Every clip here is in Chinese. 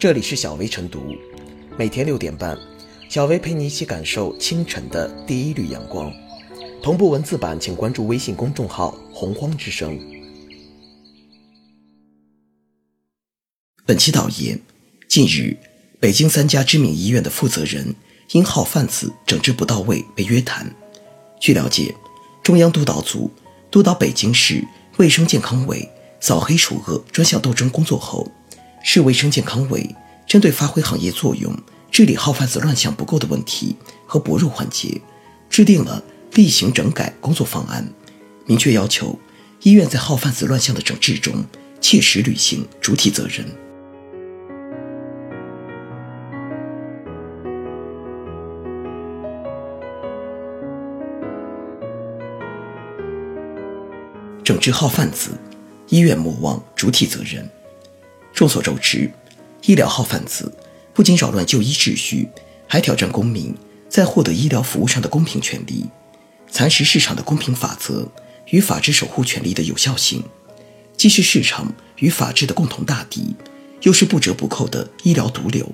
这里是小薇晨读，每天六点半，小薇陪你一起感受清晨的第一缕阳光。同步文字版，请关注微信公众号“洪荒之声”。本期导言：近日，北京三家知名医院的负责人因号贩子整治不到位被约谈。据了解，中央督导组督导北京市卫生健康委扫黑除恶专项斗争工作后。市卫生健康委针对发挥行业作用、治理号贩子乱象不够的问题和薄弱环节，制定了例行整改工作方案，明确要求医院在号贩子乱象的整治中切实履行主体责任。整治号贩子，医院莫忘主体责任。众所周知，医疗号贩子不仅扰乱就医秩序，还挑战公民在获得医疗服务上的公平权利，蚕食市场的公平法则与法治守护权利的有效性，既是市场与法治的共同大敌，又是不折不扣的医疗毒瘤。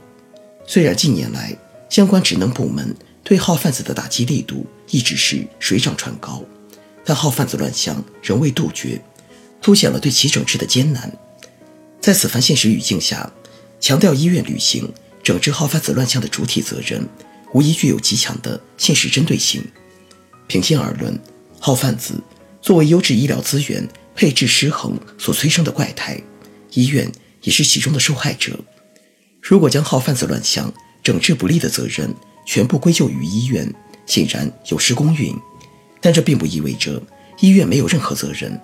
虽然近年来相关职能部门对号贩子的打击力度一直是水涨船高，但号贩子乱象仍未杜绝，凸显了对其整治的艰难。在此番现实语境下，强调医院履行整治号贩子乱象的主体责任，无疑具有极强的现实针对性。平心而论，号贩子作为优质医疗资源配置失衡所催生的怪胎，医院也是其中的受害者。如果将号贩子乱象整治不力的责任全部归咎于医院，显然有失公允。但这并不意味着医院没有任何责任。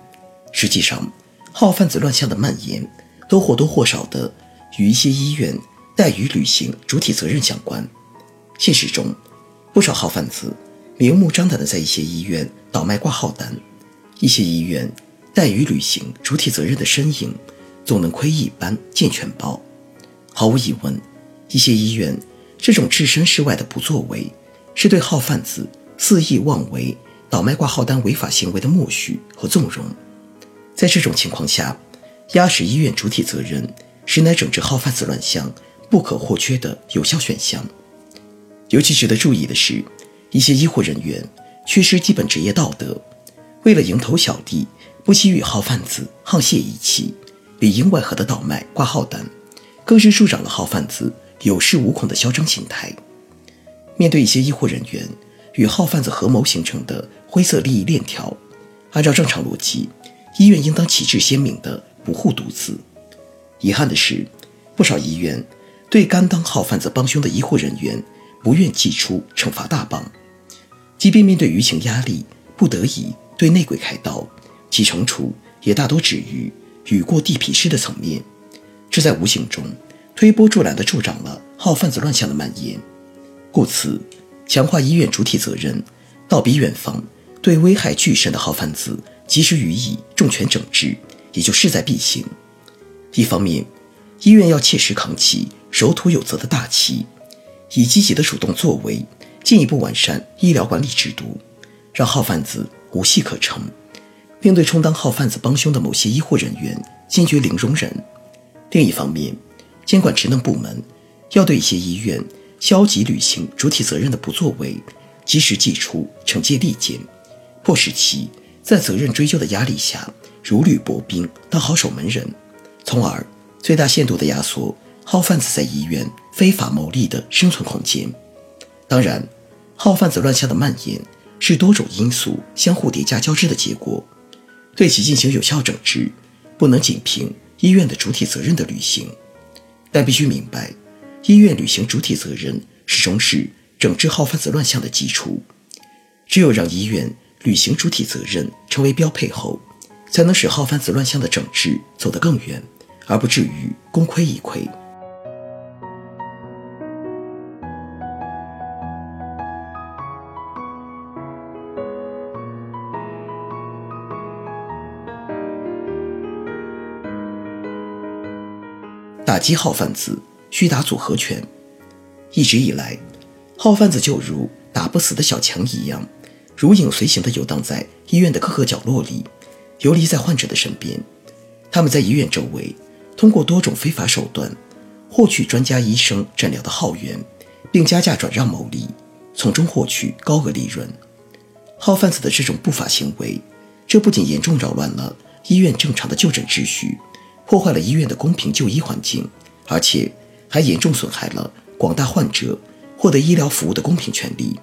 实际上，号贩子乱象的蔓延。都或多或少的与一些医院怠于履行主体责任相关。现实中，不少号贩子明目张胆的在一些医院倒卖挂号单，一些医院怠于履行主体责任的身影，总能窥一斑见全豹。毫无疑问，一些医院这种置身事外的不作为，是对号贩子肆意妄为、倒卖挂号单违法行为的默许和纵容。在这种情况下，压实医院主体责任，实乃整治号贩子乱象不可或缺的有效选项。尤其值得注意的是，一些医护人员缺失基本职业道德，为了蝇头小利，不惜与号贩子沆瀣一气，里应外合的倒卖挂号单，更是助长了号贩子有恃无恐的嚣张心态。面对一些医护人员与号贩子合谋形成的灰色利益链条，按照正常逻辑，医院应当旗帜鲜明的。不护犊子。遗憾的是，不少医院对甘当号贩子帮凶的医护人员不愿祭出惩罚大棒，即便面对舆情压力，不得已对内鬼开刀，其惩处也大多止于雨过地皮湿的层面。这在无形中推波助澜地助长了号贩子乱象的蔓延。故此，强化医院主体责任，倒逼远方对危害巨深的号贩子及时予以重拳整治。也就势在必行。一方面，医院要切实扛起守土有责的大旗，以积极的主动作为，进一步完善医疗管理制度，让号贩子无戏可乘，并对充当号贩子帮凶的某些医护人员坚决零容忍。另一方面，监管职能部门要对一些医院消极履行主体责任的不作为，及时祭出惩戒利剑，迫使其在责任追究的压力下。如履薄冰，当好守门人，从而最大限度地压缩号贩子在医院非法牟利的生存空间。当然，号贩子乱象的蔓延是多种因素相互叠加交织的结果，对其进行有效整治，不能仅凭医院的主体责任的履行，但必须明白，医院履行主体责任始终是整治号贩子乱象的基础。只有让医院履行主体责任成为标配后。才能使号贩子乱象的整治走得更远，而不至于功亏一篑。打击号贩子需打组合拳。一直以来，号贩子就如打不死的小强一样，如影随形地游荡在医院的各个角落里。游离在患者的身边，他们在医院周围，通过多种非法手段，获取专家医生诊疗的号源，并加价转让牟利，从中获取高额利润。号贩子的这种不法行为，这不仅严重扰乱了医院正常的就诊秩序，破坏了医院的公平就医环境，而且还严重损害了广大患者获得医疗服务的公平权利。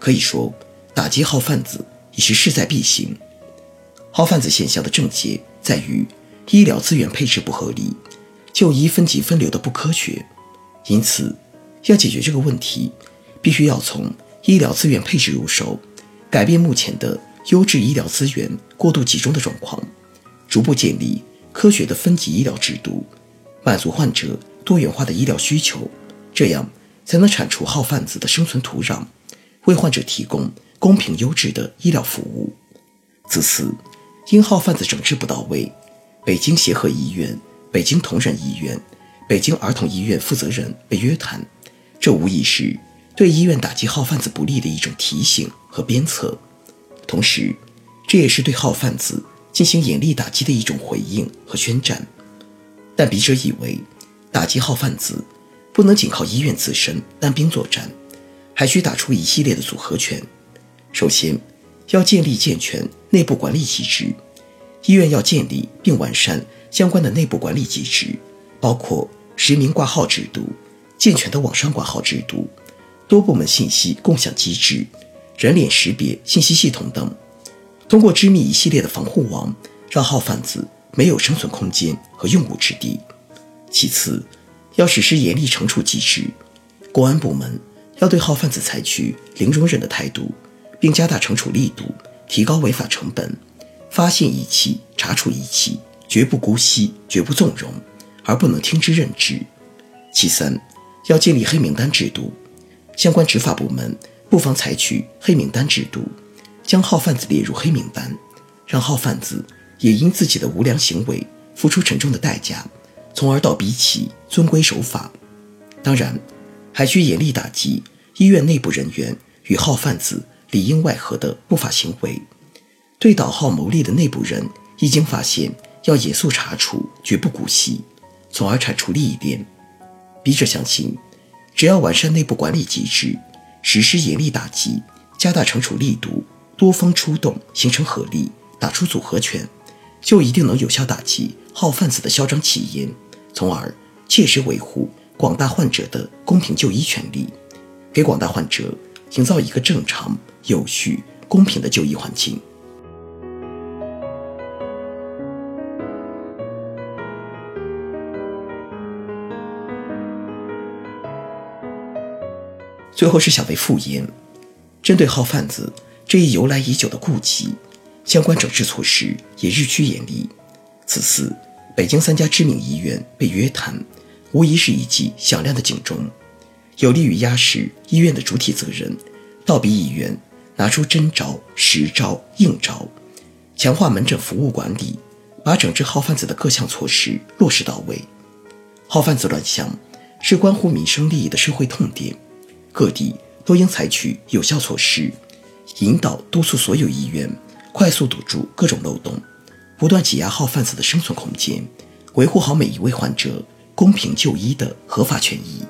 可以说，打击号贩子已是势在必行。号贩子现象的症结在于医疗资源配置不合理，就医分级分流的不科学。因此，要解决这个问题，必须要从医疗资源配置入手，改变目前的优质医疗资源过度集中的状况，逐步建立科学的分级医疗制度，满足患者多元化的医疗需求，这样才能铲除号贩子的生存土壤，为患者提供公平优质的医疗服务。自此。因号贩子整治不到位，北京协和医院、北京同仁医院、北京儿童医院负责人被约谈，这无疑是对医院打击号贩子不利的一种提醒和鞭策，同时，这也是对号贩子进行严厉打击的一种回应和宣战。但笔者以为，打击号贩子不能仅靠医院自身单兵作战，还需打出一系列的组合拳。首先，要建立健全内部管理机制，医院要建立并完善相关的内部管理机制，包括实名挂号制度、健全的网上挂号制度、多部门信息共享机制、人脸识别信息系统等。通过织密一系列的防护网，让号贩子没有生存空间和用武之地。其次，要实施严厉惩处机制，公安部门要对号贩子采取零容忍的态度。并加大惩处力度，提高违法成本，发现一起查处一起，绝不姑息，绝不纵容，而不能听之任之。其三，要建立黑名单制度，相关执法部门不妨采取黑名单制度，将号贩子列入黑名单，让号贩子也因自己的无良行为付出沉重的代价，从而倒逼其遵规守法。当然，还需严厉打击医院内部人员与号贩子。里应外合的不法行为，对倒号牟利的内部人一经发现，要严肃查处，绝不姑息，从而铲除利益链。笔者相信，只要完善内部管理机制，实施严厉打击，加大惩处力度，多方出动，形成合力，打出组合拳，就一定能有效打击号贩子的嚣张气焰，从而切实维护广大患者的公平就医权利，给广大患者营造一个正常。有序、公平的就医环境。最后是小为复言，针对号贩子这一由来已久的痼疾，相关整治措施也日趋严厉。此次北京三家知名医院被约谈，无疑是一记响亮的警钟，有利于压实医院的主体责任，倒逼医院。拿出真招、实招、硬招，强化门诊服务管理，把整治号贩子的各项措施落实到位。号贩子乱象是关乎民生利益的社会痛点，各地都应采取有效措施，引导督促所有医院快速堵住各种漏洞，不断挤压号贩子的生存空间，维护好每一位患者公平就医的合法权益。